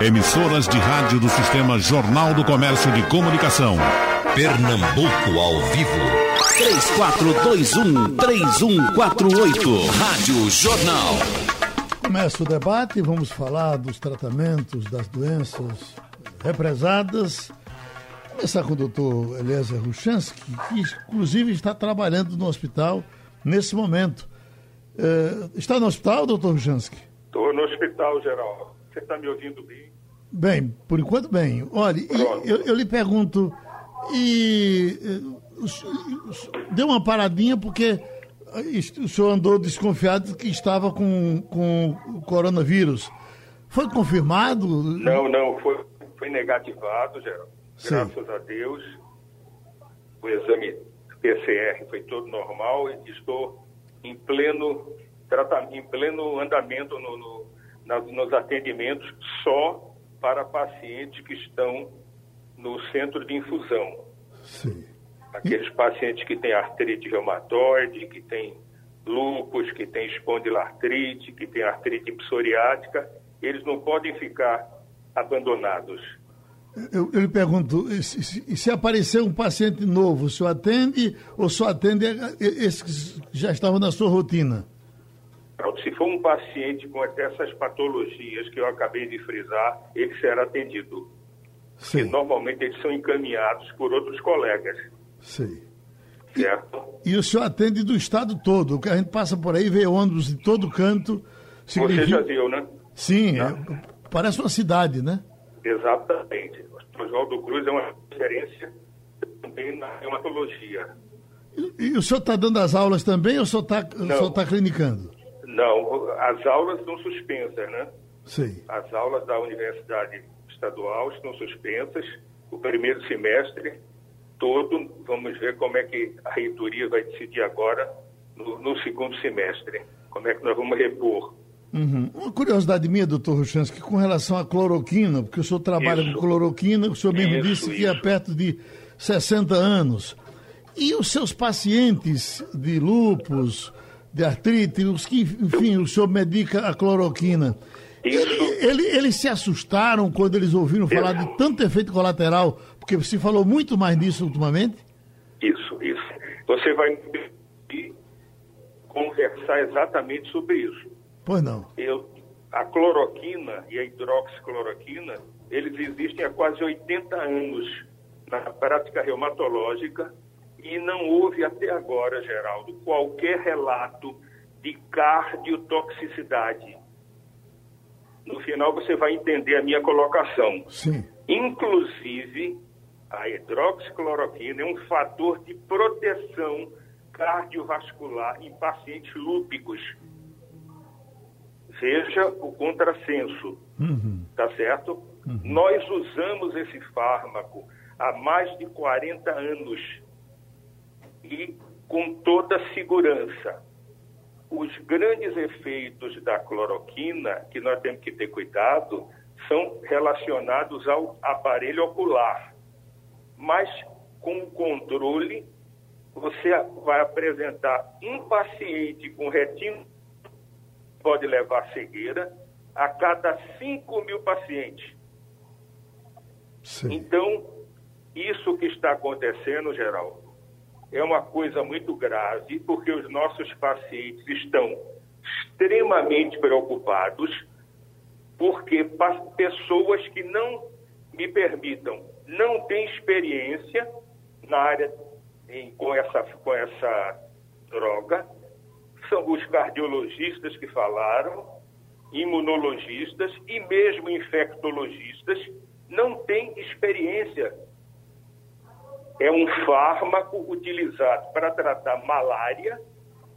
Emissoras de rádio do Sistema Jornal do Comércio de Comunicação. Pernambuco ao vivo. 3421-3148. Rádio Jornal. Começa o debate, vamos falar dos tratamentos das doenças represadas. Começar com o doutor Eliezer Ruchansky, que inclusive está trabalhando no hospital nesse momento. Uh, está no hospital, doutor Ruchansky? Estou no hospital, geral. Você está me ouvindo bem? Bem, por enquanto bem. Olha, eu, eu, lhe pergunto, e uh, deu uma paradinha porque o senhor andou desconfiado que estava com, com o coronavírus. Foi confirmado? Não, não, foi, foi negativado, Geraldo. Graças Sim. a Deus. O exame PCR foi todo normal e estou em pleno tratamento, em pleno andamento no, no, na, nos atendimentos só para pacientes que estão no centro de infusão. Sim. Aqueles e... pacientes que têm artrite reumatoide, que têm lúpus, que têm espondilartrite, que têm artrite psoriática, eles não podem ficar abandonados. Eu, eu lhe pergunto, se, se, aparecer um paciente novo, o senhor atende ou só atende esses que já estavam na sua rotina? Se for um paciente com essas patologias que eu acabei de frisar, ele será atendido. Sim. normalmente eles são encaminhados por outros colegas. Sim. Certo? E, e, o senhor atende do estado todo, a gente passa por aí, vê ônibus de todo canto. Significa... Você já viu, né? Sim, é, parece uma cidade, né? Exatamente. O Oswaldo Cruz é uma referência também na hematologia. E, e o senhor está dando as aulas também ou só está tá clinicando? Não, as aulas estão suspensas, né? Sim. As aulas da Universidade Estadual estão suspensas. O primeiro semestre todo, vamos ver como é que a reitoria vai decidir agora no, no segundo semestre. Como é que nós vamos repor Uhum. Uma curiosidade minha, doutor Ruchansky, com relação à cloroquina, porque o senhor trabalha isso. com cloroquina, o senhor mesmo isso, disse que é perto de 60 anos. E os seus pacientes de lúpus, de artrite, os que, enfim, o senhor medica a cloroquina. Ele, eles se assustaram quando eles ouviram falar de tanto efeito colateral, porque se falou muito mais disso ultimamente? Isso, isso. Você vai conversar exatamente sobre isso. Pois não. Eu, a cloroquina e a hidroxicloroquina, eles existem há quase 80 anos na prática reumatológica e não houve até agora, Geraldo, qualquer relato de cardiotoxicidade. No final você vai entender a minha colocação. Sim. Inclusive, a hidroxicloroquina é um fator de proteção cardiovascular em pacientes lúpicos seja o contrassenso, uhum. tá certo? Uhum. Nós usamos esse fármaco há mais de 40 anos e com toda segurança. Os grandes efeitos da cloroquina, que nós temos que ter cuidado, são relacionados ao aparelho ocular. Mas com o controle, você vai apresentar um paciente com retina pode levar cegueira a cada 5 mil pacientes. Sim. Então, isso que está acontecendo, Geraldo, é uma coisa muito grave, porque os nossos pacientes estão extremamente preocupados, porque pessoas que não me permitam, não têm experiência na área em, com, essa, com essa droga, são os cardiologistas que falaram, imunologistas e mesmo infectologistas não têm experiência. É um fármaco utilizado para tratar malária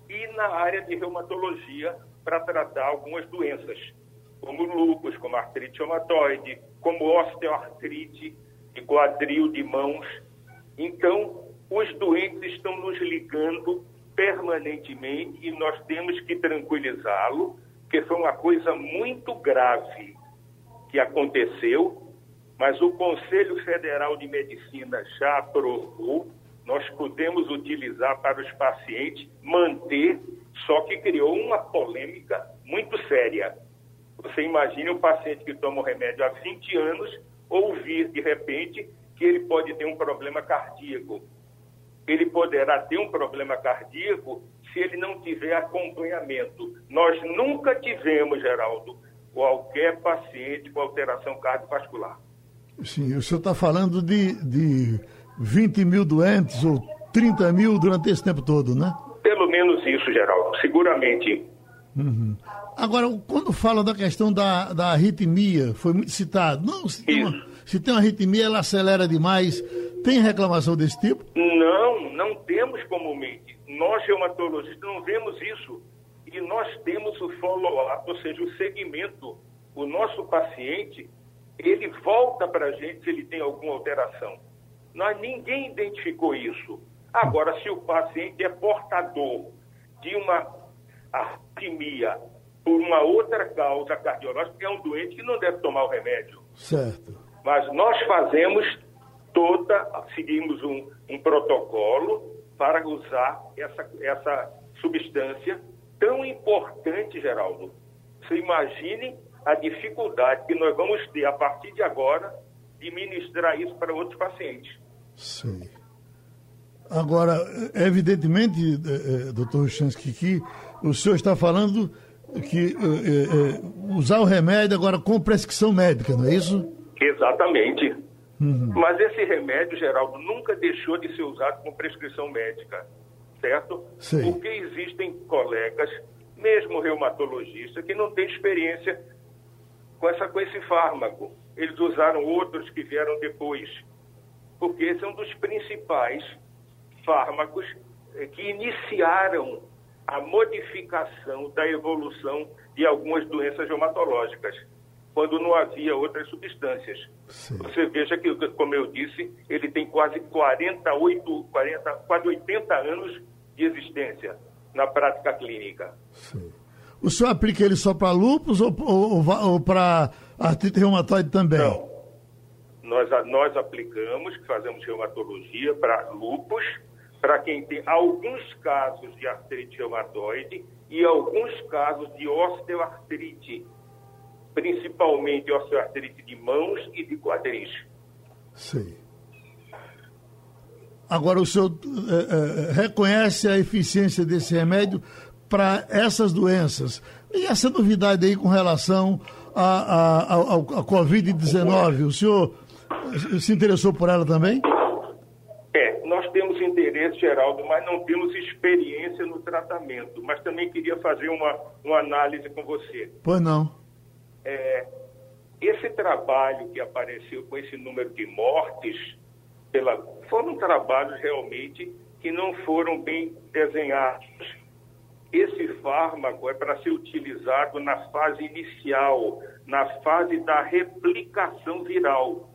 e na área de reumatologia para tratar algumas doenças, como lúpus, como artrite reumatoide, como osteoartrite de quadril de mãos. Então, os doentes estão nos ligando permanentemente e nós temos que tranquilizá-lo, que foi uma coisa muito grave que aconteceu, mas o Conselho Federal de Medicina já aprovou, nós podemos utilizar para os pacientes, manter, só que criou uma polêmica muito séria. Você imagine um paciente que toma o remédio há 20 anos ouvir de repente que ele pode ter um problema cardíaco. Ele poderá ter um problema cardíaco se ele não tiver acompanhamento. Nós nunca tivemos, Geraldo, qualquer paciente com alteração cardiovascular. Sim, o senhor está falando de, de 20 mil doentes ou 30 mil durante esse tempo todo, né? Pelo menos isso, Geraldo, seguramente. Uhum. Agora, quando fala da questão da, da arritmia, foi muito citado. Não, se tem, uma, se tem uma arritmia, ela acelera demais. Tem reclamação desse tipo? Não, não temos comumente. Nós, reumatologistas, não vemos isso. E nós temos o follow-up, ou seja, o segmento. O nosso paciente, ele volta para a gente se ele tem alguma alteração. Nós, ninguém identificou isso. Agora, se o paciente é portador de uma arritmia por uma outra causa cardiológica, é um doente que não deve tomar o remédio. Certo. Mas nós fazemos toda, seguimos um, um protocolo para usar essa, essa substância tão importante, Geraldo. Você imagine a dificuldade que nós vamos ter a partir de agora de ministrar isso para outros pacientes. Sim. Agora, evidentemente, eh, eh, doutor Chansky, que o senhor está falando que eh, eh, usar o remédio agora com prescrição médica, não é isso? Exatamente. Uhum. Mas esse remédio, Geraldo, nunca deixou de ser usado com prescrição médica, certo? Sim. Porque existem colegas, mesmo reumatologistas, que não têm experiência com, essa, com esse fármaco. Eles usaram outros que vieram depois. Porque esse é um dos principais fármacos eh, que iniciaram a modificação da evolução de algumas doenças reumatológicas, quando não havia outras substâncias. Sim. Você veja que, como eu disse, ele tem quase 48, 40, quase 80 anos de existência na prática clínica. Sim. O senhor aplica ele só para lúpus ou, ou, ou para artrite reumatoide também? Não. Nós, nós aplicamos, fazemos reumatologia para lúpus, para quem tem alguns casos de artrite reumatoide e alguns casos de osteoartrite, principalmente osteoartrite de mãos e de quadris. Sim. Agora, o senhor é, é, reconhece a eficiência desse remédio para essas doenças? E essa novidade aí com relação à a, a, a, a Covid-19, o senhor se interessou por ela também? interesse, Geraldo, mas não temos experiência no tratamento. Mas também queria fazer uma, uma análise com você. Pois não. É, esse trabalho que apareceu com esse número de mortes, pela, foram trabalhos realmente que não foram bem desenhados. Esse fármaco é para ser utilizado na fase inicial, na fase da replicação viral.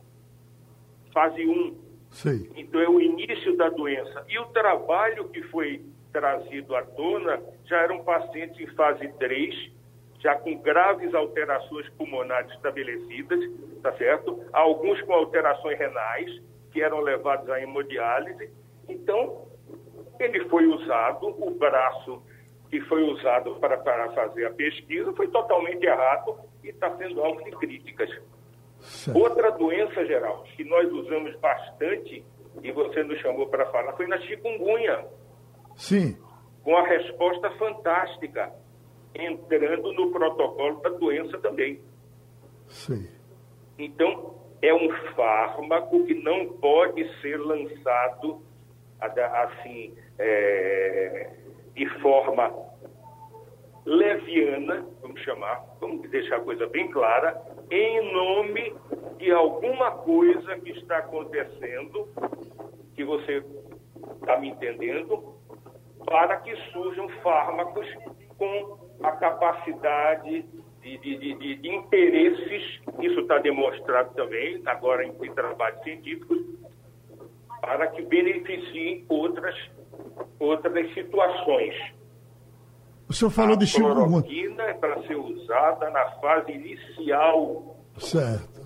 Fase 1 Sim. Então é o início da doença. E o trabalho que foi trazido à tona já eram pacientes em fase 3, já com graves alterações pulmonares estabelecidas, tá certo? Alguns com alterações renais, que eram levados à hemodiálise. Então, ele foi usado, o braço que foi usado para, para fazer a pesquisa foi totalmente errado e está sendo alvo de críticas. Certo. Outra doença, geral, que nós usamos bastante, e você nos chamou para falar, foi na chikungunya. Sim. Com a resposta fantástica, entrando no protocolo da doença também. Sim. Então, é um fármaco que não pode ser lançado assim, é, de forma leviana, vamos chamar, vamos deixar a coisa bem clara, em nome de alguma coisa que está acontecendo, que você está me entendendo, para que surjam fármacos com a capacidade de, de, de, de interesses, isso está demonstrado também, agora em, trabalhos científicos, para que beneficiem outras, outras situações. O senhor falou a de chikungunya. A é para ser usada na fase inicial. Certo.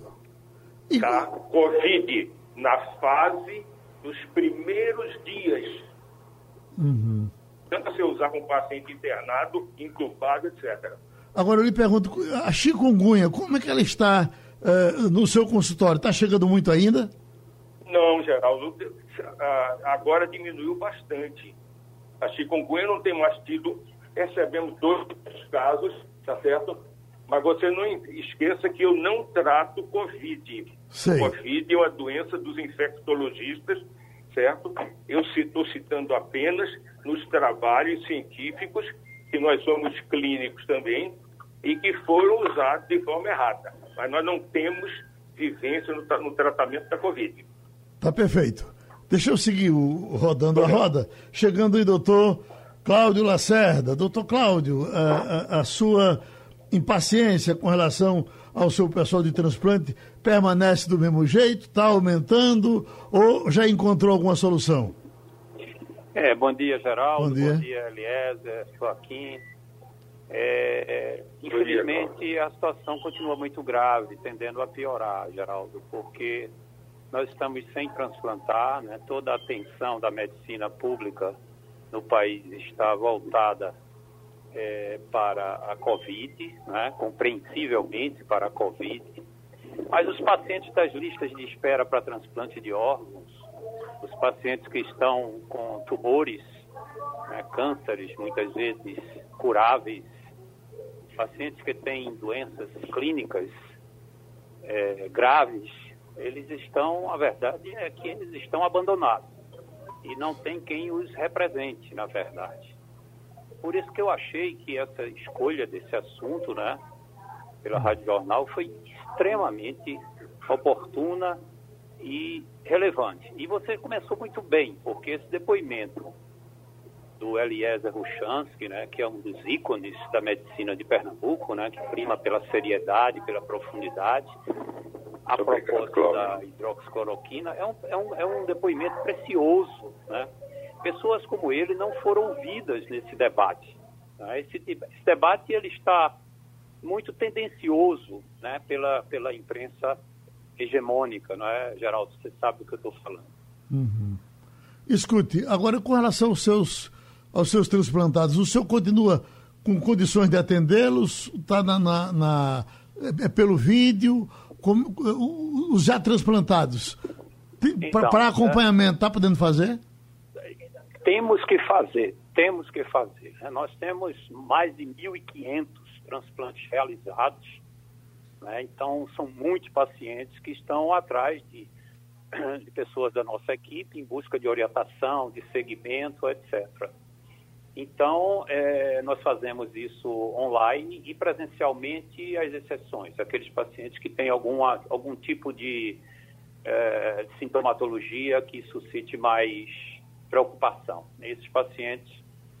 E... Da Covid, na fase dos primeiros dias. Uhum. Tanto a ser usar com paciente internado, incubado, etc. Agora eu lhe pergunto, a chikungunya, como é que ela está uh, no seu consultório? Está chegando muito ainda? Não, Geraldo, agora diminuiu bastante. A chikungunya não tem mais tido, recebemos dois casos, tá certo? Mas você não esqueça que eu não trato Covid. Sei. Covid é uma doença dos infectologistas, certo? Eu estou citando apenas nos trabalhos científicos, que nós somos clínicos também, e que foram usados de forma errada. Mas nós não temos vivência no, no tratamento da Covid. Tá perfeito. Deixa eu seguir o, rodando a roda. Chegando aí, doutor Cláudio Lacerda. Doutor Cláudio, a, a, a sua impaciência com relação ao seu pessoal de transplante permanece do mesmo jeito? Está aumentando ou já encontrou alguma solução? É, bom dia, Geraldo. Bom dia, bom dia Eliezer, Joaquim. É, infelizmente, a situação continua muito grave, tendendo a piorar, Geraldo, porque nós estamos sem transplantar, né? toda a atenção da medicina pública no país está voltada é, para a Covid, né? compreensivelmente para a Covid, mas os pacientes das listas de espera para transplante de órgãos, os pacientes que estão com tumores, né? cânceres, muitas vezes curáveis, pacientes que têm doenças clínicas é, graves, eles estão, a verdade é que eles estão abandonados e não tem quem os represente, na verdade. Por isso que eu achei que essa escolha desse assunto, né, pela Rádio Jornal, foi extremamente oportuna e relevante. E você começou muito bem, porque esse depoimento do Eliezer Ruchansky, né, que é um dos ícones da medicina de Pernambuco, né, que prima pela seriedade, pela profundidade, a propósito da hidroxicloroquina, é um, é, um, é um depoimento precioso. Né? Pessoas como ele não foram ouvidas nesse debate. Né? Esse, esse, debate ele está muito tendencioso né, pela, pela imprensa hegemônica, não é, Geraldo? Você sabe do que eu estou falando. Uhum. Escute, agora com relação aos seus aos seus transplantados, o senhor continua com condições de atendê-los? Está na, na, na, é, é pelo vídeo? Como, os já transplantados, então, para acompanhamento, está podendo fazer? Temos que fazer, temos que fazer. Né? Nós temos mais de 1.500 transplantes realizados, né? então são muitos pacientes que estão atrás de, de pessoas da nossa equipe em busca de orientação, de segmento, etc. Então, é, nós fazemos isso online e presencialmente as exceções, aqueles pacientes que têm alguma, algum tipo de é, sintomatologia que suscite mais preocupação. Esses pacientes,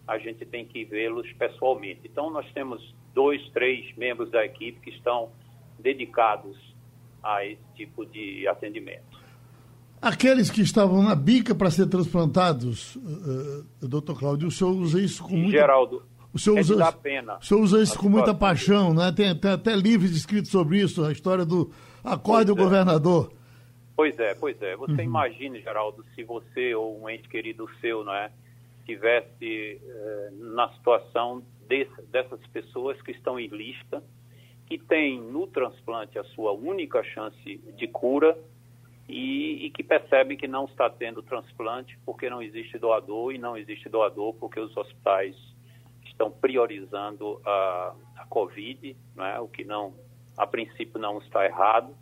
a gente tem que vê-los pessoalmente. Então, nós temos dois, três membros da equipe que estão dedicados a esse tipo de atendimento. Aqueles que estavam na bica para ser transplantados, uh, doutor Cláudio, o senhor usa isso com muita... Geraldo, o senhor é usa, pena. O senhor usa isso com muita paixão, né? Tem, tem, até livros escritos sobre isso, a história do acorde do é. governador. Pois é, pois é. Você uhum. imagine, Geraldo, se você ou um ente querido seu, não é, tivesse eh, na situação desse, dessas pessoas que estão em lista, que tem no transplante a sua única chance de cura, e, e, que percebe que não está tendo transplante porque não existe doador e não existe doador porque os hospitais estão priorizando a, a Covid, né, o que não, a princípio não está errado,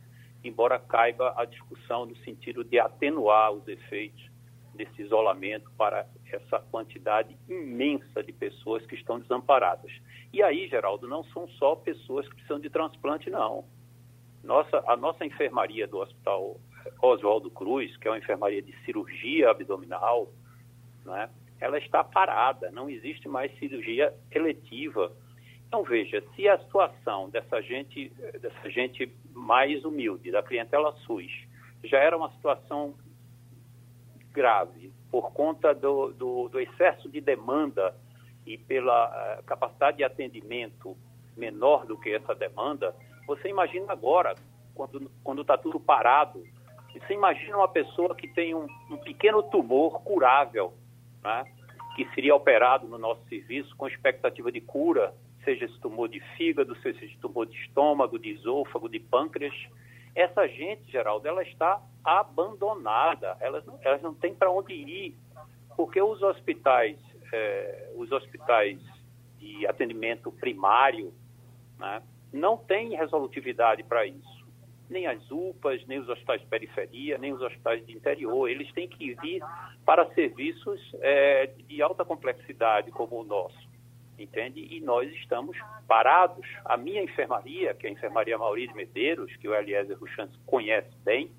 embora caiba a discussão no sentido de atenuar os efeitos desse isolamento para essa quantidade imensa de pessoas que estão desamparadas. E aí, Geraldo, não são só pessoas que precisam de transplante, não. Nossa, a nossa enfermaria do Hospital Oswaldo Cruz, que é uma enfermaria de cirurgia abdominal, né, ela está parada, não existe mais cirurgia eletiva. Então, veja, se a situação dessa gente, dessa gente mais humilde, da clientela SUS, já era uma situação grave por conta do, do, do excesso de demanda e pela uh, capacidade de atendimento menor do que essa demanda, você imagina agora, quando está tudo parado, você imagina uma pessoa que tem um, um pequeno tumor curável, né, que seria operado no nosso serviço com expectativa de cura, seja esse tumor de fígado, seja esse tumor de estômago, de esôfago, de pâncreas. Essa gente, Geraldo, ela está abandonada, elas, não, elas não têm para onde ir, porque os hospitais, é, os hospitais de atendimento primário, né, não têm resolutividade para isso. Nem as UPAs, nem os hospitais de periferia, nem os hospitais de interior. Eles têm que vir para serviços é, de alta complexidade como o nosso entende? E nós estamos parados. A minha enfermaria, que é a enfermaria Maurício Medeiros, que o Eliezer Ruchans conhece bem,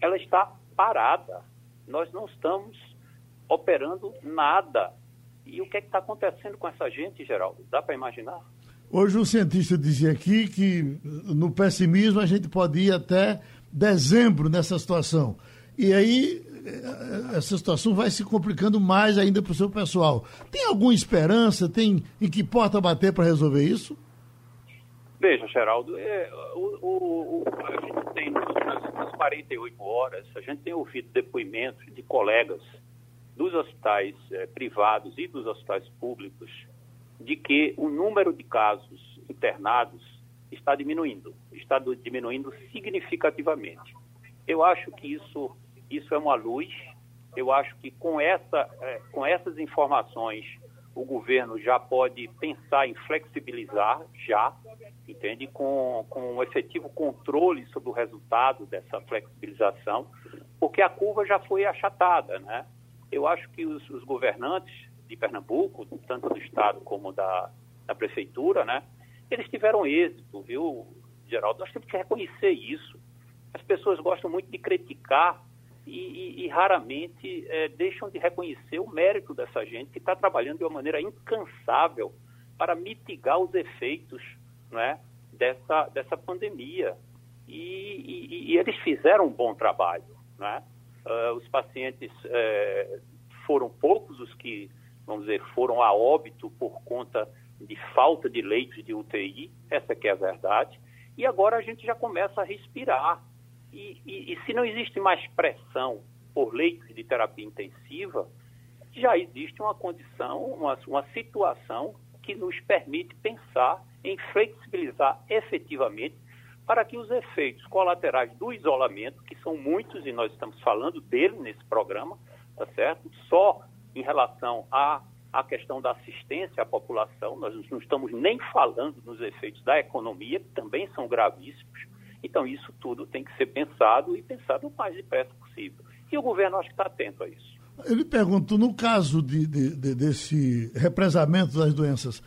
ela está parada. Nós não estamos operando nada. E o que é está acontecendo com essa gente, Geraldo? Dá para imaginar? Hoje um cientista dizia aqui que no pessimismo a gente pode ir até dezembro nessa situação. E aí eh, essa situação vai se complicando mais ainda para o seu pessoal. Tem alguma esperança? Tem em que porta bater para resolver isso? Veja, Geraldo, é, o, o, o, a gente tem nas, nas 48 horas, a gente tem ouvido depoimentos de colegas dos hospitais é, privados e dos hospitais públicos de que o número de casos internados está diminuindo, está diminuindo significativamente. Eu acho que isso isso é uma luz. Eu acho que com, essa, é, com essas informações o governo já pode pensar em flexibilizar, já, entende? Com, com um efetivo controle sobre o resultado dessa flexibilização, porque a curva já foi achatada, né? Eu acho que os, os governantes de Pernambuco, tanto do Estado como da, da Prefeitura, né? Eles tiveram êxito, viu, Geraldo? Nós temos que reconhecer isso. As pessoas gostam muito de criticar e, e, e raramente é, deixam de reconhecer o mérito dessa gente que está trabalhando de uma maneira incansável para mitigar os efeitos né, dessa, dessa pandemia. E, e, eles fizeram um bom trabalho. Né? Uh, os pacientes é, foram poucos os que, vamos dizer, foram a óbito por conta de falta de leitos de UTI, essa que é a verdade. E agora a gente já começa a respirar e, e, e se não existe mais pressão por leitos de terapia intensiva, já existe uma condição, uma, uma situação que nos permite pensar em flexibilizar efetivamente para que os efeitos colaterais do isolamento, que são muitos e nós estamos falando dele nesse programa, tá certo? Só em relação à, à questão da assistência à população, nós não estamos nem falando nos efeitos da economia, que também são gravíssimos, então, isso tudo tem que ser pensado e pensado o mais depressa possível. E o governo acho que está atento a isso. Ele perguntou, no caso de, de, de, desse represamento das doenças,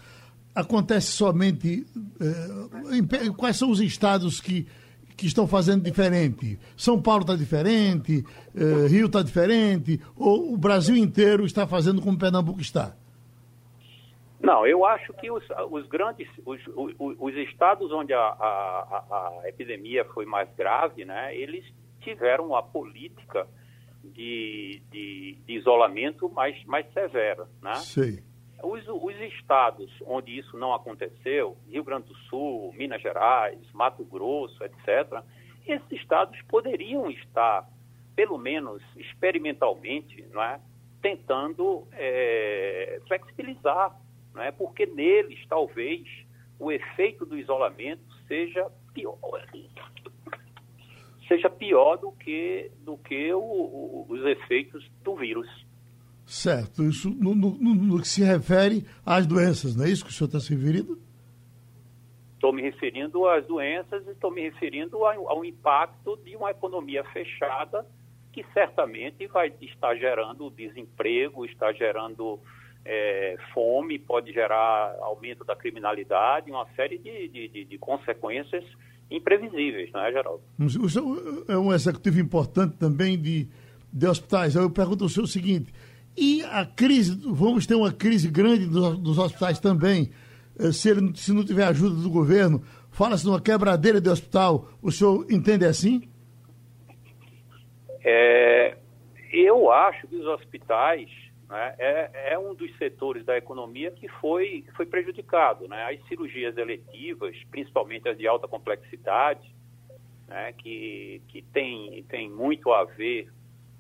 acontece somente. Eh, em, quais são os estados que, que estão fazendo diferente? São Paulo está diferente, eh, Rio está diferente, ou o Brasil inteiro está fazendo como Pernambuco está? Não, eu acho que os, os grandes, os, os, os, estados onde a, a, a, epidemia foi mais grave, né, eles tiveram a política de, de, de isolamento mais, mais severa, né? Sim. Os, os estados onde isso não aconteceu, Rio Grande do Sul, Minas Gerais, Mato Grosso, etc., esses estados poderiam estar, pelo menos experimentalmente, não é, tentando é, flexibilizar é porque neles talvez o efeito do isolamento seja pior, seja pior do que, do que o, o, os efeitos do vírus. Certo, isso no, no, no, que se refere às doenças, não é isso que o senhor está se referindo? Estou me referindo às doenças e estou me referindo ao, ao impacto de uma economia fechada que certamente vai estar gerando desemprego, está gerando é, fome, pode gerar aumento da criminalidade, uma série de, de, de, consequências imprevisíveis, não é, Geraldo? O senhor é um executivo importante também de, de hospitais. Eu pergunto ao senhor o seguinte: e a crise, vamos ter uma crise grande dos, dos hospitais também, eh, se, ele, se não tiver ajuda do governo? Fala-se numa quebradeira de hospital, o senhor entende assim? É, eu acho que os hospitais né, é, é, um dos setores da economia que foi, foi prejudicado. Né? As cirurgias eletivas, principalmente as de alta complexidade, né, que, que tem, tem muito a ver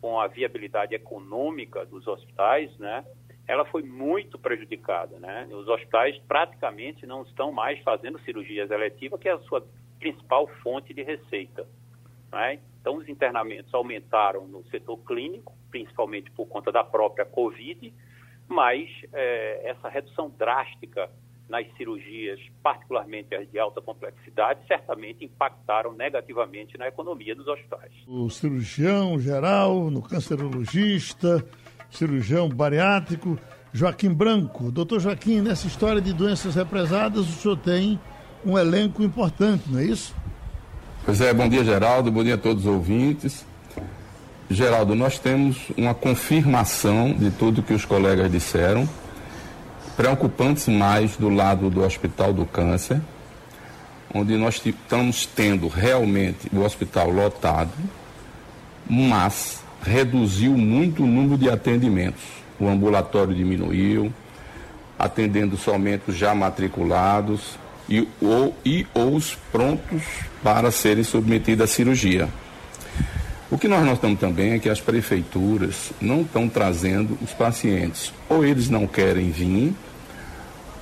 com a viabilidade econômica dos hospitais, né, ela foi muito prejudicada, né? Os hospitais praticamente não estão mais fazendo cirurgias eletivas, que é a sua principal fonte de receita. Né? Então, os internamentos aumentaram no setor clínico, principalmente por conta da própria Covid, mas é, essa redução drástica nas cirurgias, particularmente as de alta complexidade, certamente impactaram negativamente na economia dos hospitais. O cirurgião geral, no cancerologista, cirurgião bariátrico, Joaquim Branco. Doutor Joaquim, nessa história de doenças represadas, o senhor tem um elenco importante, não é isso? Pois é, bom dia, Geraldo, bom dia a todos os ouvintes. Geraldo, nós temos uma confirmação de tudo que os colegas disseram preocupantes mais do lado do Hospital do Câncer, onde nós estamos tendo realmente o hospital lotado, mas reduziu muito o número de atendimentos. O ambulatório diminuiu, atendendo somente os já matriculados e ou, e ou os prontos para serem submetidos à cirurgia. O que nós notamos também é que as prefeituras não estão trazendo os pacientes. Ou eles não querem vir,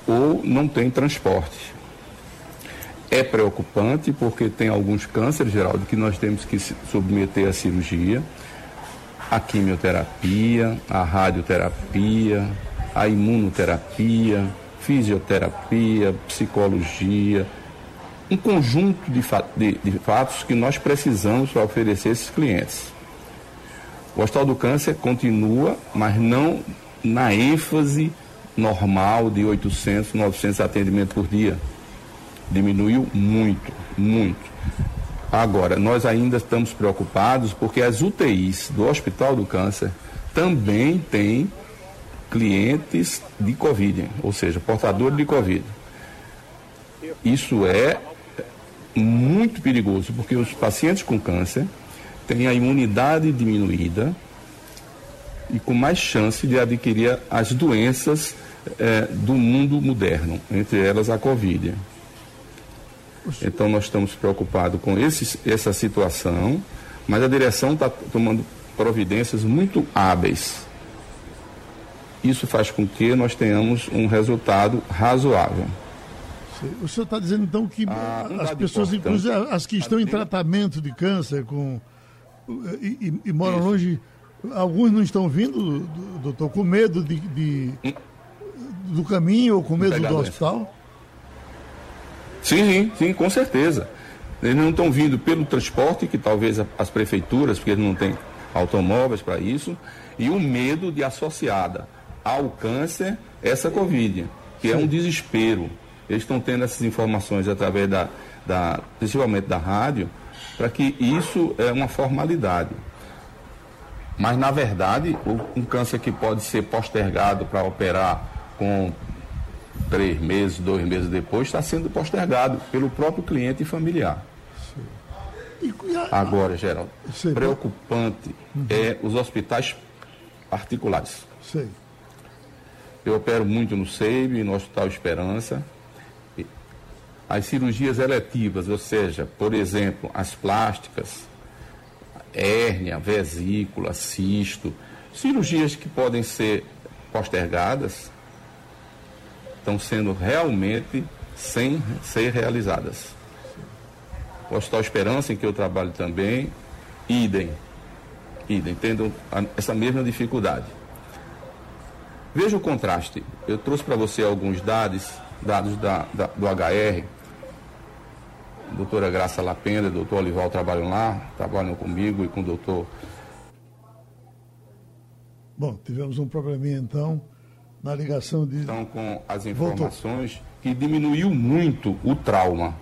ou não tem transporte. É preocupante porque tem alguns cânceres, Geraldo, que nós temos que submeter à cirurgia, a quimioterapia, a radioterapia, a imunoterapia, fisioterapia, psicologia, um conjunto de, de, de fatos que nós precisamos para oferecer esses clientes. O Hospital do Câncer continua, mas não na ênfase normal de 800, 900 atendimentos por dia. Diminuiu muito, muito. Agora, nós ainda estamos preocupados porque as UTIs do Hospital do Câncer também têm clientes de Covid, ou seja, portadores de Covid. Isso é muito perigoso, porque os pacientes com câncer têm a imunidade diminuída e com mais chance de adquirir as doenças é, do mundo moderno, entre elas a Covid. Então nós estamos preocupados com esse, essa situação, mas a direção está tomando providências muito hábeis. Isso faz com que nós tenhamos um resultado razoável. O senhor está dizendo então que ah, as pessoas, inclusive as que estão em tratamento de câncer com, e, e, e moram Isso. longe, alguns não estão vindo, doutor, com medo de, de, hum. Do caminho ou com medo do hospital? Sim, sim, sim, com certeza. Eles não estão vindo pelo transporte, que talvez as prefeituras, porque eles não têm automóveis para isso, e o medo de associada ao câncer essa Covid, que sim. é um desespero. Eles estão tendo essas informações através da, da principalmente da rádio, para que isso é uma formalidade. Mas, na verdade, um câncer que pode ser postergado para operar com três meses, dois meses depois, está sendo postergado pelo próprio cliente e familiar. Agora, Geraldo, preocupante uhum. é os hospitais particulares. Sim. Eu opero muito no SEIB, no Hospital Esperança, as cirurgias eletivas, ou seja, por exemplo, as plásticas, hérnia, vesícula, cisto, cirurgias que podem ser postergadas, estão sendo realmente sem ser realizadas. O Hospital Esperança, em que eu trabalho também, idem, idem, tendo essa mesma dificuldade. Veja o contraste. Eu trouxe para você alguns dados, dados da, da, do HR, doutora Graça Lapenda, doutor Olival trabalham lá, trabalham comigo e com o doutor. Bom, tivemos um probleminha então na ligação de. Então, com as informações Voltou. que diminuiu muito o trauma.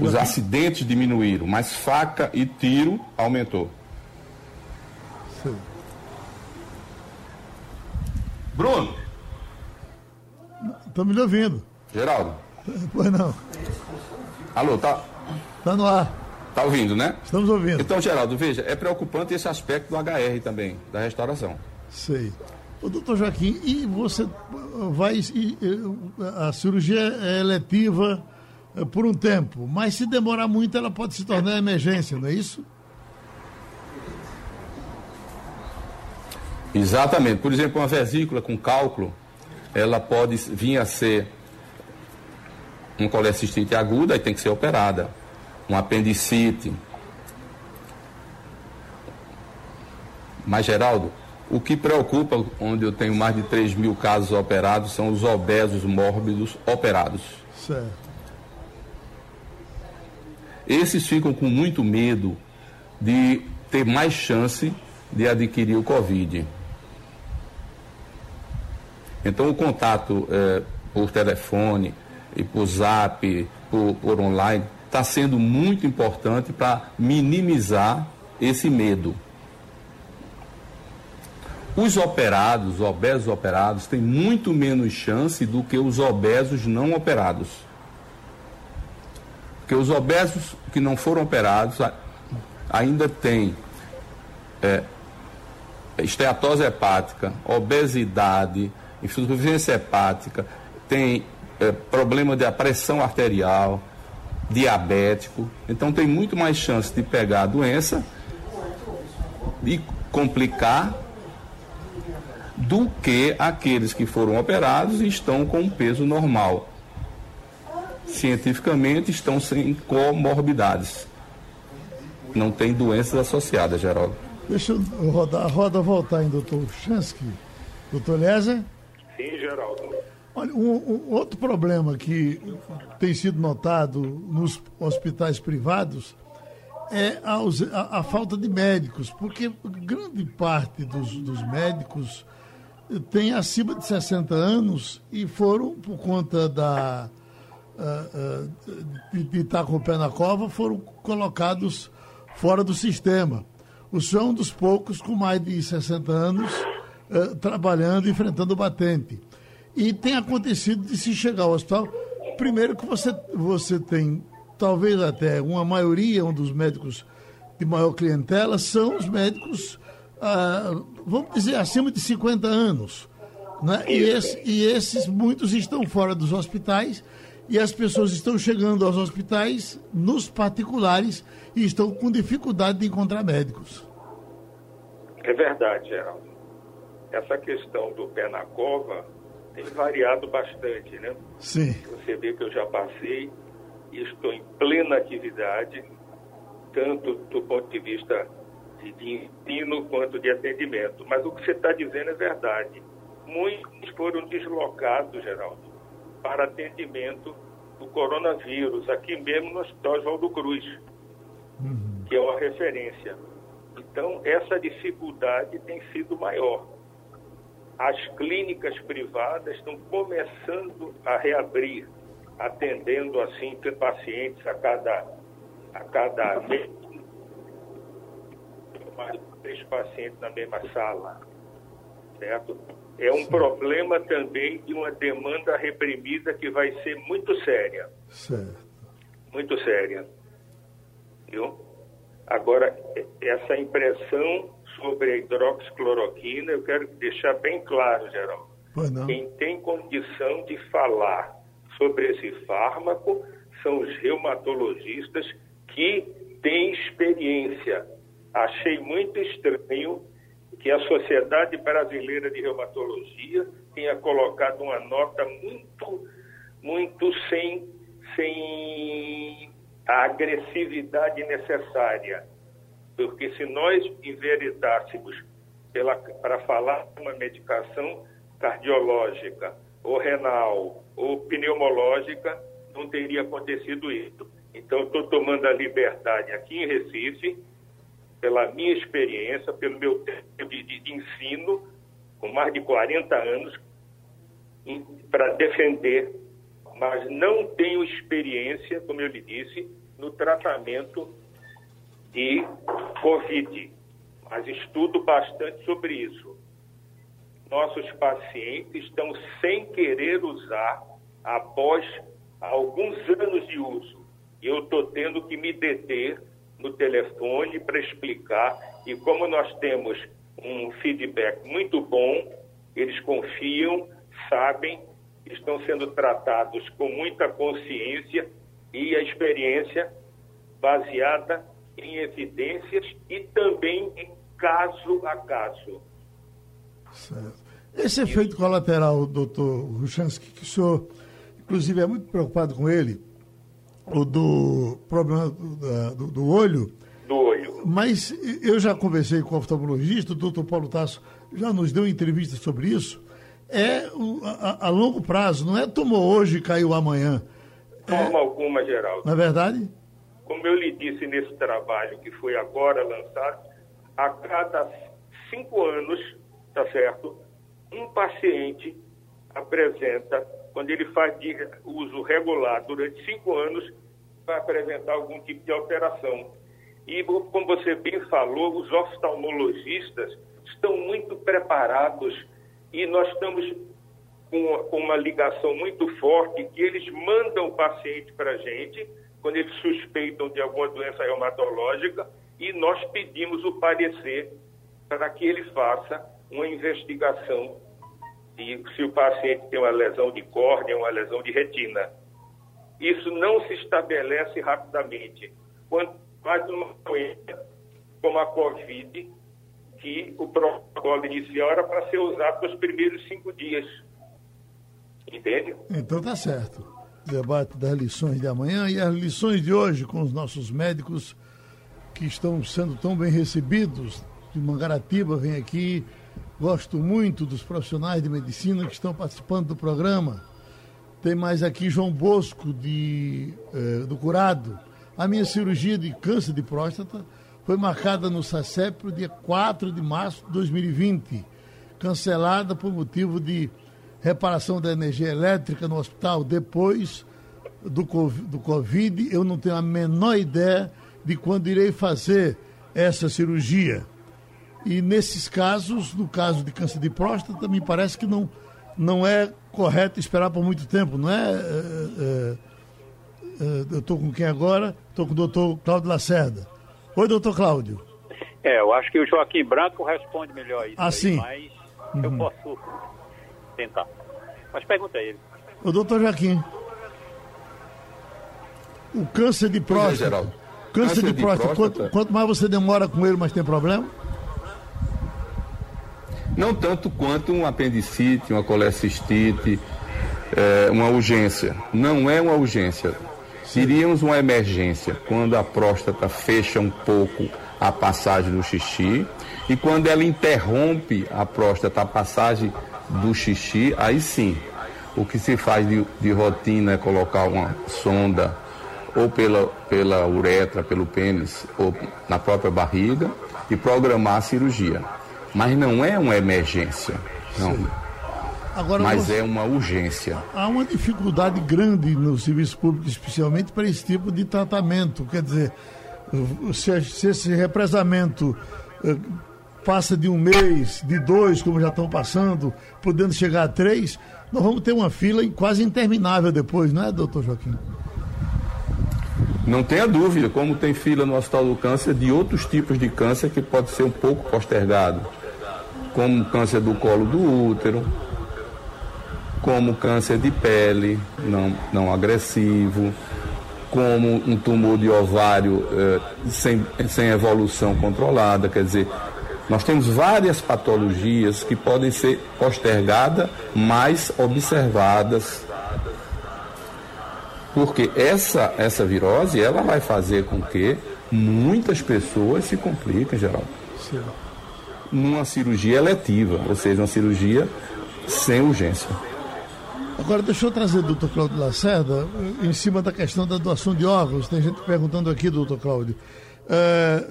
Os acidentes diminuíram, mas faca e tiro aumentou. Sim. Bruno, Estão me ouvindo. Geraldo. Pois não. Alô, tá? Tá no ar. Tá ouvindo, né? Estamos ouvindo. Então, Geraldo, veja, é preocupante esse aspecto do HR também, da restauração. Sei. O doutor Joaquim, e você vai. E, a cirurgia é eletiva é, por um tempo, mas se demorar muito, ela pode se tornar emergência, não é isso? Exatamente. Por exemplo, uma vesícula com cálculo, ela pode vir a ser uma colecistite aguda e tem que ser operada. Um apendicite. Mas, Geraldo, o que preocupa, onde eu tenho mais de 3 mil casos operados, são os obesos mórbidos operados. Certo. Esses ficam com muito medo de ter mais chance de adquirir o Covid. Então, o contato é, por telefone, e por zap, por, por online, está sendo muito importante para minimizar esse medo. Os operados, os obesos operados, têm muito menos chance do que os obesos não operados. Porque os obesos que não foram operados ainda têm é, esteatose hepática, obesidade, insuficiência hepática, tem é, problema de pressão arterial, diabético. Então tem muito mais chance de pegar a doença e complicar do que aqueles que foram operados e estão com um peso normal. Cientificamente estão sem comorbidades. Não tem doenças associadas, Geraldo. Deixa eu rodar, a roda voltar em doutor Chansky. Doutor Lézer? Sim, Geraldo. Olha, um, um, outro problema que tem sido notado nos hospitais privados é a, a, a falta de médicos, porque grande parte dos, dos médicos tem acima de 60 anos e foram, por conta da, uh, uh, de, de estar com o pé na cova, foram colocados fora do sistema. O senhor é um dos poucos com mais de 60 anos uh, trabalhando, enfrentando o batente. E tem acontecido de se chegar ao hospital, primeiro que você, você tem, talvez até uma maioria, um dos médicos de maior clientela, são os médicos, ah, vamos dizer, acima de 50 anos. Né? E, esse, e esses, muitos estão fora dos hospitais e as pessoas estão chegando aos hospitais nos particulares e estão com dificuldade de encontrar médicos. É verdade, Geraldo. Essa questão do pé na cova tem variado bastante, né? Sim. Você vê que eu já passei e estou em plena atividade, tanto do ponto de vista de, de ensino quanto de atendimento. Mas o que você está dizendo é verdade. Muitos foram deslocados, Geraldo, para atendimento do coronavírus, aqui mesmo no Hospital Oswaldo Cruz, uhum. que é uma referência. Então, essa dificuldade tem sido maior as clínicas privadas estão começando a reabrir, atendendo assim pacientes a cada, a cada mês, mais três pacientes na mesma sala, certo? É um Sim. problema também de uma demanda reprimida que vai ser muito séria. Certo. Muito séria. Viu? Agora, essa impressão sobre a hidroxicloroquina, eu quero deixar bem claro, Geraldo. Quem tem condição de falar sobre esse fármaco são os reumatologistas que têm experiência. Achei muito estranho que a Sociedade Brasileira de Reumatologia tenha colocado uma nota muito, muito sem, sem a agressividade necessária porque se nós enveredássemos para falar de uma medicação cardiológica, ou renal, ou pneumológica, não teria acontecido isso. Então, estou tomando a liberdade aqui em Recife, pela minha experiência, pelo meu tempo de, de, de ensino, com mais de 40 anos, para defender, mas não tenho experiência, como eu lhe disse, no tratamento de Covid, mas estudo bastante sobre isso. Nossos pacientes estão sem querer usar após alguns anos de uso. E eu estou tendo que me deter no telefone para explicar. E como nós temos um feedback muito bom, eles confiam, sabem, estão sendo tratados com muita consciência e a experiência baseada em evidências e também em caso a caso. Certo. Esse efeito colateral, doutor Ruchansky, que o senhor, inclusive, é muito preocupado com ele, o do problema do, do, do olho. Do olho. Mas eu já conversei com o oftalmologista, o doutor Paulo Tasso já nos deu entrevista sobre isso. É a, a longo prazo, não é tomou hoje e caiu amanhã. Forma é, alguma, Geraldo. Na é verdade? Como eu lhe disse nesse trabalho que foi agora lançado, a cada cinco anos, tá certo? um paciente apresenta, quando ele faz uso regular durante cinco anos, vai apresentar algum tipo de alteração. E, como você bem falou, os oftalmologistas estão muito preparados e nós estamos com uma ligação muito forte que eles mandam o paciente para a gente quando eles suspeitam de alguma doença reumatológica e nós pedimos o parecer para que ele faça uma investigação de se o paciente tem uma lesão de córnea, uma lesão de retina. Isso não se estabelece rapidamente. Quanto mais uma doença como a Covid, que o protocolo inicial era para ser usado nos primeiros cinco dias. Entende? Então tá certo. Debate das lições de amanhã e as lições de hoje com os nossos médicos que estão sendo tão bem recebidos. De Mangaratiba vem aqui Gosto muito dos profissionais de medicina que estão participando do programa. Tem mais aqui João Bosco, de, eh, do Curado. A minha cirurgia de câncer de próstata foi marcada no SACEP para o dia 4 de março de 2020, cancelada por motivo de reparação da energia elétrica no hospital. Depois do COVID, do COVID, eu não tenho a menor ideia de quando irei fazer essa cirurgia. E nesses casos, no caso de câncer de próstata, me parece que não, não é correto esperar por muito tempo, não é? é, é, é eu estou com quem agora? Estou com o doutor Cláudio Lacerda. Oi, doutor Cláudio. É, eu acho que o Joaquim Branco responde melhor isso. Ah, aí, sim. Mas uhum. eu posso tentar. Mas pergunta a ele. O doutor Joaquim. O câncer de próstata. Câncer, câncer de, de próstata, próstata. Quanto, quanto mais você demora com ele, mais tem problema? Não tanto quanto um apendicite, uma colecistite, é, uma urgência. Não é uma urgência. Diríamos uma emergência, quando a próstata fecha um pouco a passagem do xixi e quando ela interrompe a próstata, a passagem do xixi, aí sim. O que se faz de, de rotina é colocar uma sonda ou pela, pela uretra, pelo pênis, ou na própria barriga e programar a cirurgia. Mas não é uma emergência. Não. Agora, mas você... é uma urgência. Há uma dificuldade grande no serviço público, especialmente para esse tipo de tratamento. Quer dizer, se, se esse represamento eh, passa de um mês, de dois, como já estão passando, podendo chegar a três, nós vamos ter uma fila quase interminável depois, não é, doutor Joaquim? Não tenha dúvida, como tem fila no Hospital do Câncer de outros tipos de câncer que pode ser um pouco postergado como câncer do colo do útero, como câncer de pele não, não agressivo, como um tumor de ovário eh, sem, sem evolução controlada, quer dizer, nós temos várias patologias que podem ser postergadas, mas observadas. Porque essa, essa virose, ela vai fazer com que muitas pessoas se compliquem, Geraldo. Sim numa cirurgia eletiva, ou seja, uma cirurgia sem urgência. Agora, deixa eu trazer, doutor Cláudio Lacerda, em cima da questão da doação de órgãos. Tem gente perguntando aqui, doutor Cláudio. É,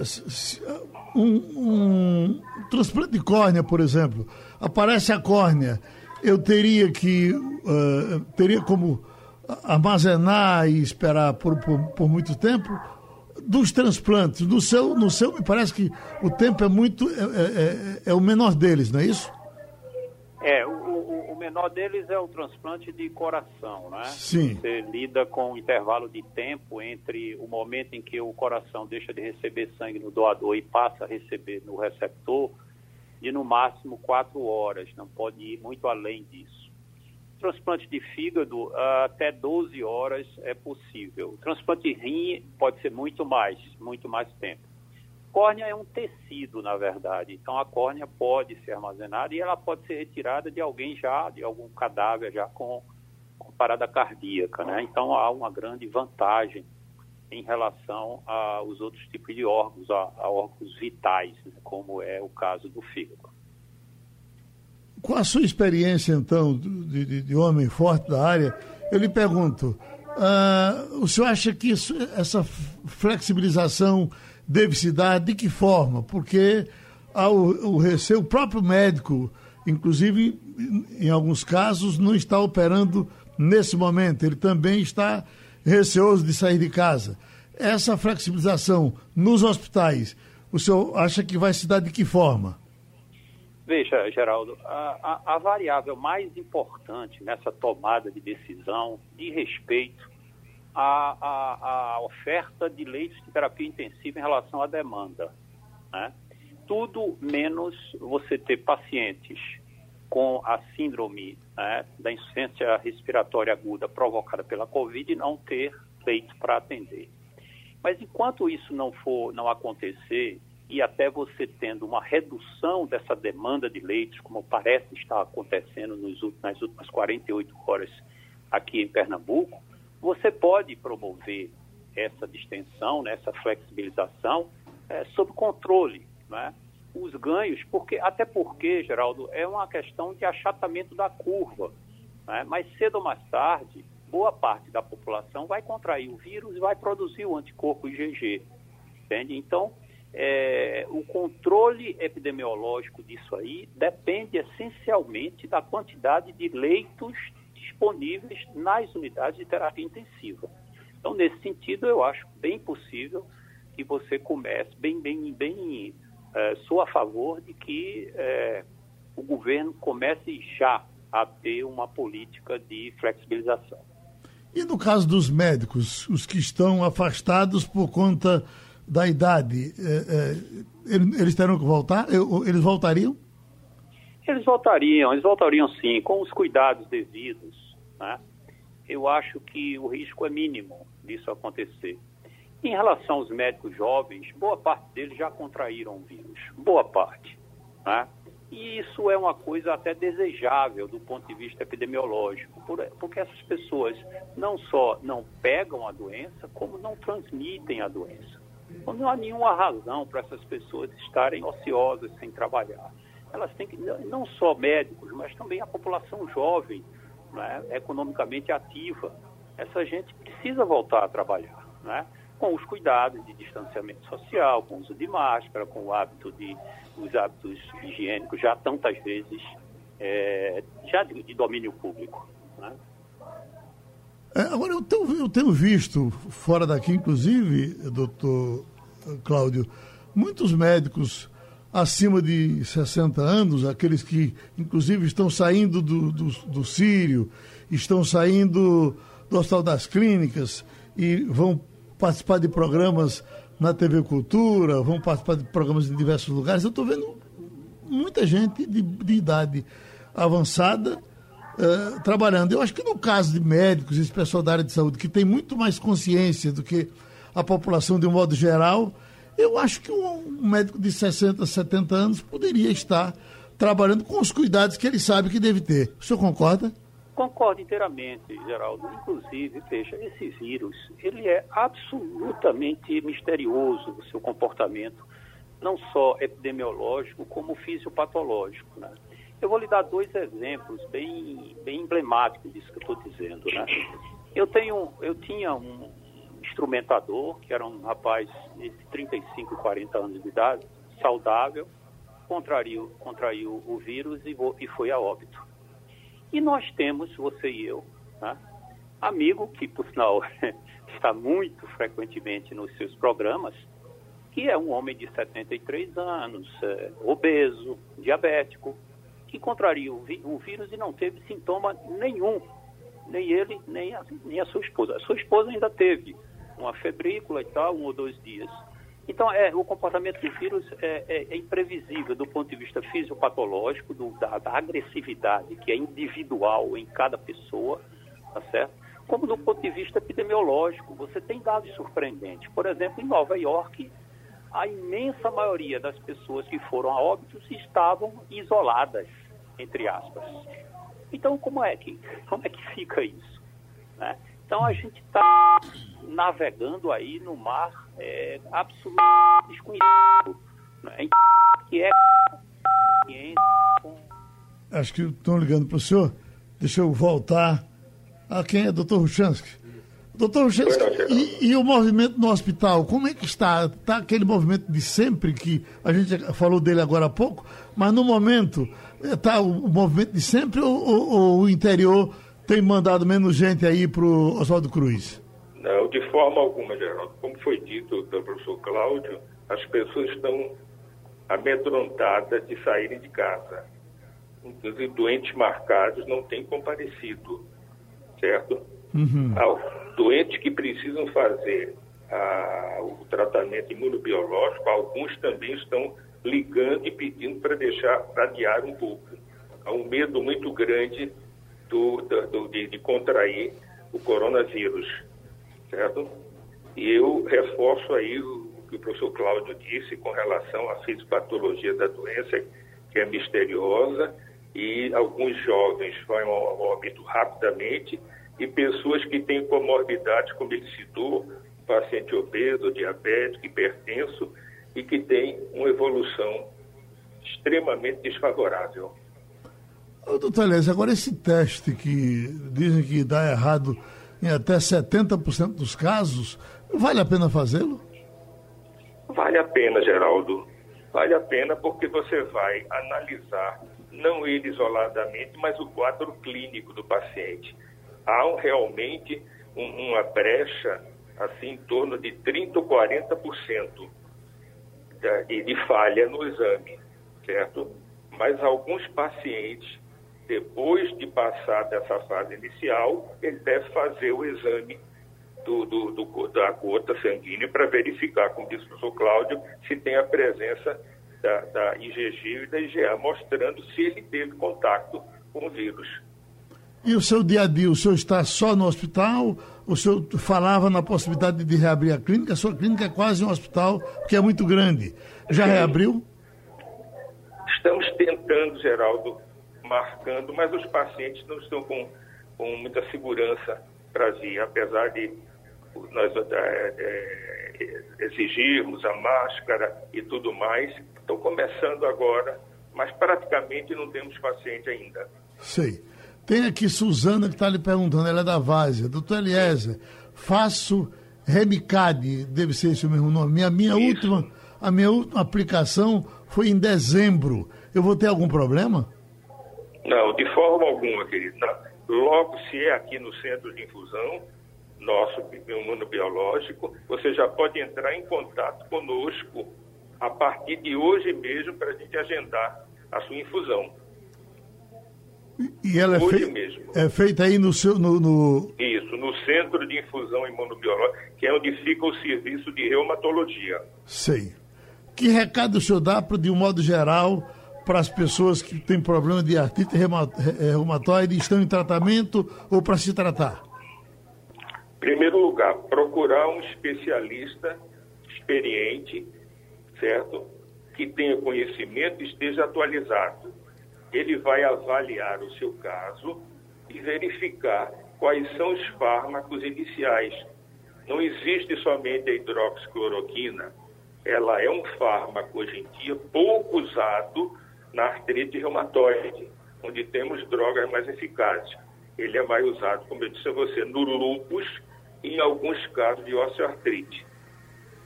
um, um transplante de córnea, por exemplo, aparece a córnea, eu teria que, uh, teria como armazenar e esperar por, por, por muito tempo? dos transplantes, no seu, no seu me parece que o tempo é muito é, é, é, é o menor deles, não é isso? É, o, menor deles é o transplante de coração, né? Sim. Você lida com um intervalo de tempo entre o momento em que o coração deixa de receber sangue no doador e passa a receber no receptor, de no máximo quatro horas, não pode ir muito além disso transplante de fígado, até 12 horas é possível. O transplante de rim pode ser muito mais, muito mais tempo. Córnea é um tecido, na verdade. Então a córnea pode ser armazenada e ela pode ser retirada de alguém já, de algum cadáver já com, com parada cardíaca, né? Então há uma grande vantagem em relação aos outros tipos de órgãos, a, a órgãos vitais, né? como é o caso do fígado. Com a sua experiência, então, de, de, de homem forte da área, eu lhe pergunto, uh, o senhor acha que isso, essa flexibilização deve se dar de que forma? Porque ao, o receio, o próprio médico, inclusive, em alguns casos, não está operando nesse momento. Ele também está receoso de sair de casa. Essa flexibilização nos hospitais, o senhor acha que vai se dar de que forma? Veja, Geraldo, a, a, a variável mais importante nessa tomada de decisão de respeito a, a, a oferta de leitos de terapia intensiva em relação à demanda. Né? Tudo menos você ter pacientes com a síndrome né, da insuficiência respiratória aguda provocada pela Covid e não ter leito para atender. Mas enquanto isso não for, não acontecer, e até você tendo uma redução dessa demanda de leitos, como parece estar acontecendo nos, nas últimas 48 horas aqui em Pernambuco, você pode promover essa distensão, né, essa flexibilização é, sob controle, né? os ganhos, porque até porque, Geraldo, é uma questão de achatamento da curva. Né? Mais cedo ou mais tarde, boa parte da população vai contrair o vírus e vai produzir o anticorpo IgG. Entende? Então, é, o controle epidemiológico disso aí depende essencialmente da quantidade de leitos disponíveis nas unidades de terapia intensiva. Então, nesse sentido, eu acho bem possível que você comece, bem, bem, bem, é, sou a favor de que é, o governo comece já a ter uma política de flexibilização. E no caso dos médicos, os que estão afastados por conta da idade, é, eles terão que voltar? Eles voltariam? Eles voltariam, eles voltariam sim, com os cuidados devidos né? eu acho que o risco é mínimo disso acontecer. Em relação aos médicos jovens, boa parte deles já contraíram o vírus, boa parte. Né? E isso é uma coisa até desejável do ponto de vista epidemiológico, porque essas pessoas não só não pegam a doença, como não transmitem a doença. Então, não há nenhuma razão para essas pessoas estarem ociosas sem trabalhar. Elas têm que, não só médicos, mas também a população jovem, né, economicamente ativa, essa gente precisa voltar a trabalhar, né, com os cuidados de distanciamento social, com o uso de máscara, com o hábito de os hábitos higiênicos já tantas vezes é, já de, de, domínio público. Né? É, agora, eu tenho, eu tenho visto, fora daqui, inclusive, doutor Cláudio, muitos médicos acima de 60 anos, aqueles que inclusive estão saindo do, do, do Sírio, estão saindo do Hospital das Clínicas e vão participar de programas na TV Cultura, vão participar de programas em diversos lugares. Eu estou vendo muita gente de, de idade avançada uh, trabalhando. Eu acho que no caso de médicos, esse pessoal da área de saúde, que tem muito mais consciência do que a população de um modo geral, eu acho que um médico de 60, 70 anos poderia estar trabalhando com os cuidados que ele sabe que deve ter. O senhor concorda? Concordo inteiramente, Geraldo. Inclusive, veja, esse vírus, ele é absolutamente misterioso no seu comportamento, não só epidemiológico, como fisiopatológico, né? Eu vou lhe dar dois exemplos bem, bem emblemáticos disso que eu estou dizendo, né? Eu, tenho, eu tinha um, instrumentador, que era um rapaz de 35 e 40 anos de idade, saudável, contraiu, contraiu o vírus e, e foi a óbito. E nós temos, você e eu, né, amigo que, por sinal, está muito frequentemente nos seus programas, que é um homem de 73 anos, é, obeso, diabético, que contraiu o vírus e não teve sintoma nenhum, nem ele, nem a, nem a sua esposa. A sua esposa ainda teve uma febrícula e tal, um ou dois dias. Então, é, o comportamento do vírus é, é, é imprevisível do ponto de vista fisiopatológico, do, da, da, agressividade que é individual em cada pessoa, tá certo? Como do ponto de vista epidemiológico, você tem dados surpreendentes. Por exemplo, em Nova York, a imensa maioria das pessoas que foram a óbitos estavam isoladas, entre aspas. Então, como é que, como é que fica isso? Né? Então, a gente está navegando aí no mar é, absolutamente desconhecido, né? que é Acho que estão ligando para o senhor. Deixa eu voltar a quem é doutor Ruchansky. Doutor Ruchansky, e, e, o movimento no hospital, como é que está? Está aquele movimento de sempre que a gente falou dele agora há pouco, mas no momento está o, o movimento de sempre ou, ou, ou, o interior tem mandado menos gente aí para o Oswaldo Cruz? Não, de forma alguma, Geraldo. Como foi dito pelo professor Cláudio, as pessoas estão amedrontadas de saírem de casa. Inclusive, doentes marcados não têm comparecido, certo? Uhum. Doentes que precisam fazer ah, o tratamento imunobiológico, alguns também estão ligando e pedindo para deixar para adiar um pouco. Há um medo muito grande do, do, de, de contrair o coronavírus, certo? E eu reforço aí o que o professor Cláudio disse com relação à fisiopatologia da doença, que é misteriosa, e alguns jovens vão ao óbito rapidamente, e pessoas que têm comorbidades, como ele citou, paciente obeso, diabético, hipertenso, e que tem uma evolução extremamente desfavorável. Doutor Elias, agora esse teste que dizem que dá errado em até 70% dos casos, vale a pena fazê-lo? Vale a pena, Geraldo. Vale a pena porque você vai analisar, não ele isoladamente, mas o quadro clínico do paciente. Há realmente um, uma brecha, assim, em torno de 30% ou 40% de, de falha no exame, certo? Mas alguns pacientes, depois de passar dessa fase inicial, ele deve fazer o exame do, do, do, da gota sanguínea para verificar, como disse o professor Cláudio, se tem a presença da, da IgG e da IgA, mostrando se ele teve contato com o vírus. E o seu dia a dia, o senhor está só no hospital? O senhor falava na possibilidade de reabrir a clínica? A sua clínica é quase um hospital, porque é muito grande. Já Sim. reabriu? Estamos tentando, Geraldo, marcando, mas os pacientes não estão com, com muita segurança para vir, apesar de nós é, é, exigirmos a máscara e tudo mais. Estão começando agora, mas praticamente não temos paciente ainda. Sei. Tem aqui Suzana que está lhe perguntando, ela é da Várzea. Doutor Eliezer, faço Remicade, deve ser esse o mesmo nome. Minha, minha última, a minha última aplicação foi em dezembro. Eu vou ter algum problema? Não, de forma alguma, querido. Logo, se é aqui no centro de infusão, nosso imunobiológico, você já pode entrar em contato conosco a partir de hoje mesmo para a gente agendar a sua infusão. E ela é, fei é, feita aí no seu. No, no, Isso, no Centro de Infusão Imunobiológica, que é onde fica o serviço de reumatologia. Sei. Que recado o senhor dá, de um modo geral, para as pessoas que têm problema de artrite reumatoide, estão em tratamento ou para se tratar? primeiro lugar, procurar um especialista experiente, certo? Que tenha conhecimento e esteja atualizado. Ele vai avaliar o seu caso e verificar quais são os fármacos iniciais. Não existe somente a hidroxicloroquina. Ela é um fármaco hoje em dia pouco usado na artrite reumatoide, onde temos drogas mais eficazes. Ele é mais usado, como eu disse a você, no lúpus em alguns casos de osteoartrite.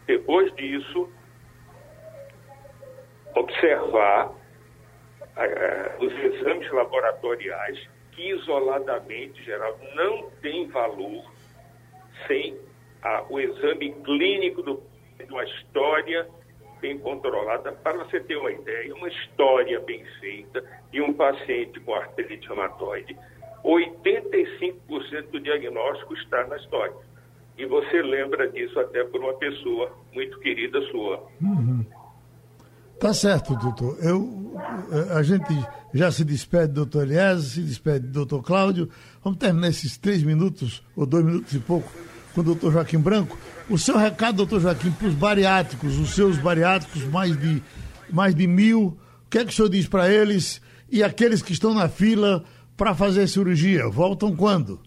Depois disso, observar uh, os exames laboratoriais que isoladamente, geral, não tem valor sem o exame clínico do, de uma história bem controlada. Para você ter uma ideia, uma história bem feita de um paciente com artrite reumatoide 85% do diagnóstico está na história. E você lembra disso até por uma pessoa muito querida sua. Uhum. Tá certo, doutor. Eu, a gente já se despede do doutor Elias, se despede do doutor Cláudio. Vamos terminar esses três minutos, ou dois minutos e pouco, com o doutor Joaquim Branco. O seu recado, doutor Joaquim, para os bariátricos, os seus bariátricos, mais de, mais de mil, o que é que o senhor diz para eles? E aqueles que estão na fila para fazer cirurgia, voltam quando?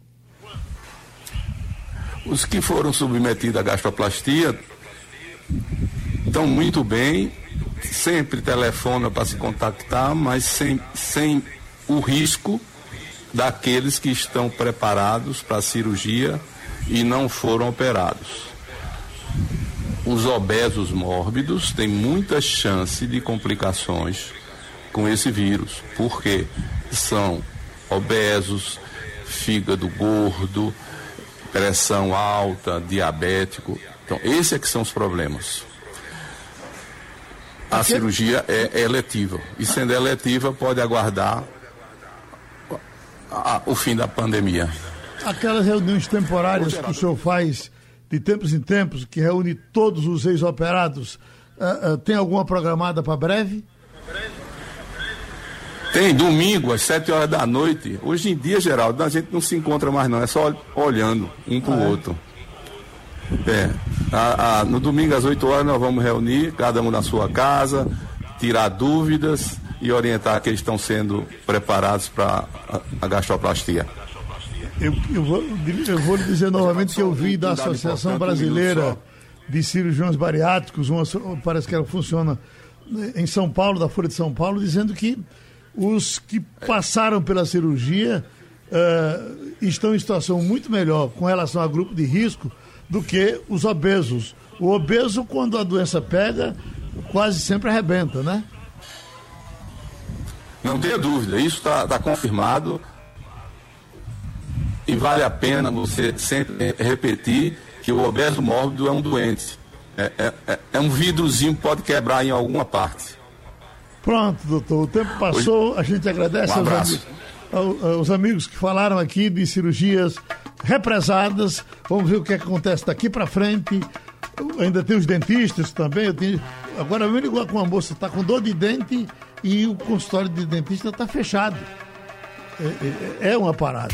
Os que foram submetidos à gastroplastia estão muito bem, sempre telefona para se contactar, mas sem, sem o risco daqueles que estão preparados para a cirurgia e não foram operados. Os obesos mórbidos têm muita chance de complicações com esse vírus, porque são obesos, fígado gordo, pressão alta, diabético. Então, esses é que são os problemas. A cirurgia é, é eletiva. E sendo eletiva, pode aguardar a, o fim da pandemia. Aquelas reuniões temporárias que o senhor faz de tempos em tempos, que reúne todos os ex-operados, uh, uh, tem alguma programada para breve? Tem, domingo, às 7 horas da noite. Hoje em dia, Geraldo, a gente não se encontra mais não, é só olhando um para o ah, é? outro. É. A, a, no domingo às 8 horas nós vamos reunir, cada um na sua casa, tirar dúvidas e orientar que estão sendo preparados para a, a gastroplastia. Eu, eu, vou, eu vou lhe dizer novamente que eu vi da Associação Brasileira de Cirurgiões Bariátricos, uma, parece que ela funciona em São Paulo, da Folha de São Paulo, dizendo que os que passaram pela cirurgia uh, estão em situação muito melhor com relação a grupo de risco do que os obesos. O obeso, quando a doença pega, quase sempre arrebenta, né? Não tenha dúvida, isso está tá confirmado e vale a pena você sempre repetir que o obeso mórbido é um doente. É, é, é, é um vidrozinho que pode quebrar em alguma parte. Pronto, doutor. O tempo passou. A gente agradece um aos, amigos, aos, amigos que falaram aqui de cirurgias represadas. Vamos ver o que, é acontece daqui para frente. Ainda tem os dentistas também. Eu tenho... Agora me ligou com uma moça, está com dor de dente e o consultório de dentista está fechado. É, é, é uma parada.